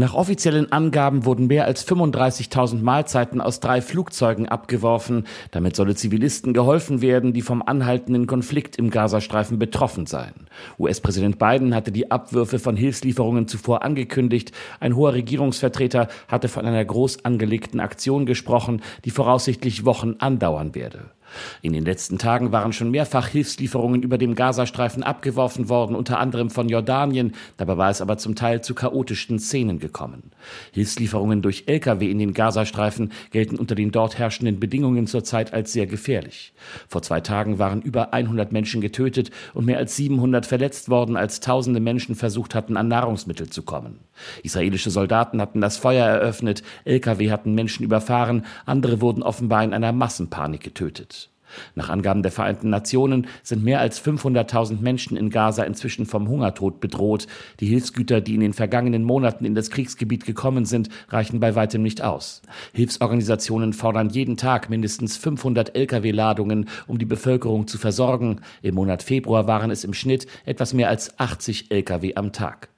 Nach offiziellen Angaben wurden mehr als 35.000 Mahlzeiten aus drei Flugzeugen abgeworfen. Damit solle Zivilisten geholfen werden, die vom anhaltenden Konflikt im Gazastreifen betroffen seien. US-Präsident Biden hatte die Abwürfe von Hilfslieferungen zuvor angekündigt. Ein hoher Regierungsvertreter hatte von einer groß angelegten Aktion gesprochen, die voraussichtlich Wochen andauern werde. In den letzten Tagen waren schon mehrfach Hilfslieferungen über dem Gazastreifen abgeworfen worden, unter anderem von Jordanien. Dabei war es aber zum Teil zu chaotischen Szenen gekommen. Hilfslieferungen durch Lkw in den Gazastreifen gelten unter den dort herrschenden Bedingungen zurzeit als sehr gefährlich. Vor zwei Tagen waren über 100 Menschen getötet und mehr als 700 verletzt worden, als tausende Menschen versucht hatten, an Nahrungsmittel zu kommen. Israelische Soldaten hatten das Feuer eröffnet, Lkw hatten Menschen überfahren, andere wurden offenbar in einer Massenpanik getötet. Nach Angaben der Vereinten Nationen sind mehr als 500.000 Menschen in Gaza inzwischen vom Hungertod bedroht. Die Hilfsgüter, die in den vergangenen Monaten in das Kriegsgebiet gekommen sind, reichen bei weitem nicht aus. Hilfsorganisationen fordern jeden Tag mindestens 500 Lkw-Ladungen, um die Bevölkerung zu versorgen. Im Monat Februar waren es im Schnitt etwas mehr als 80 Lkw am Tag.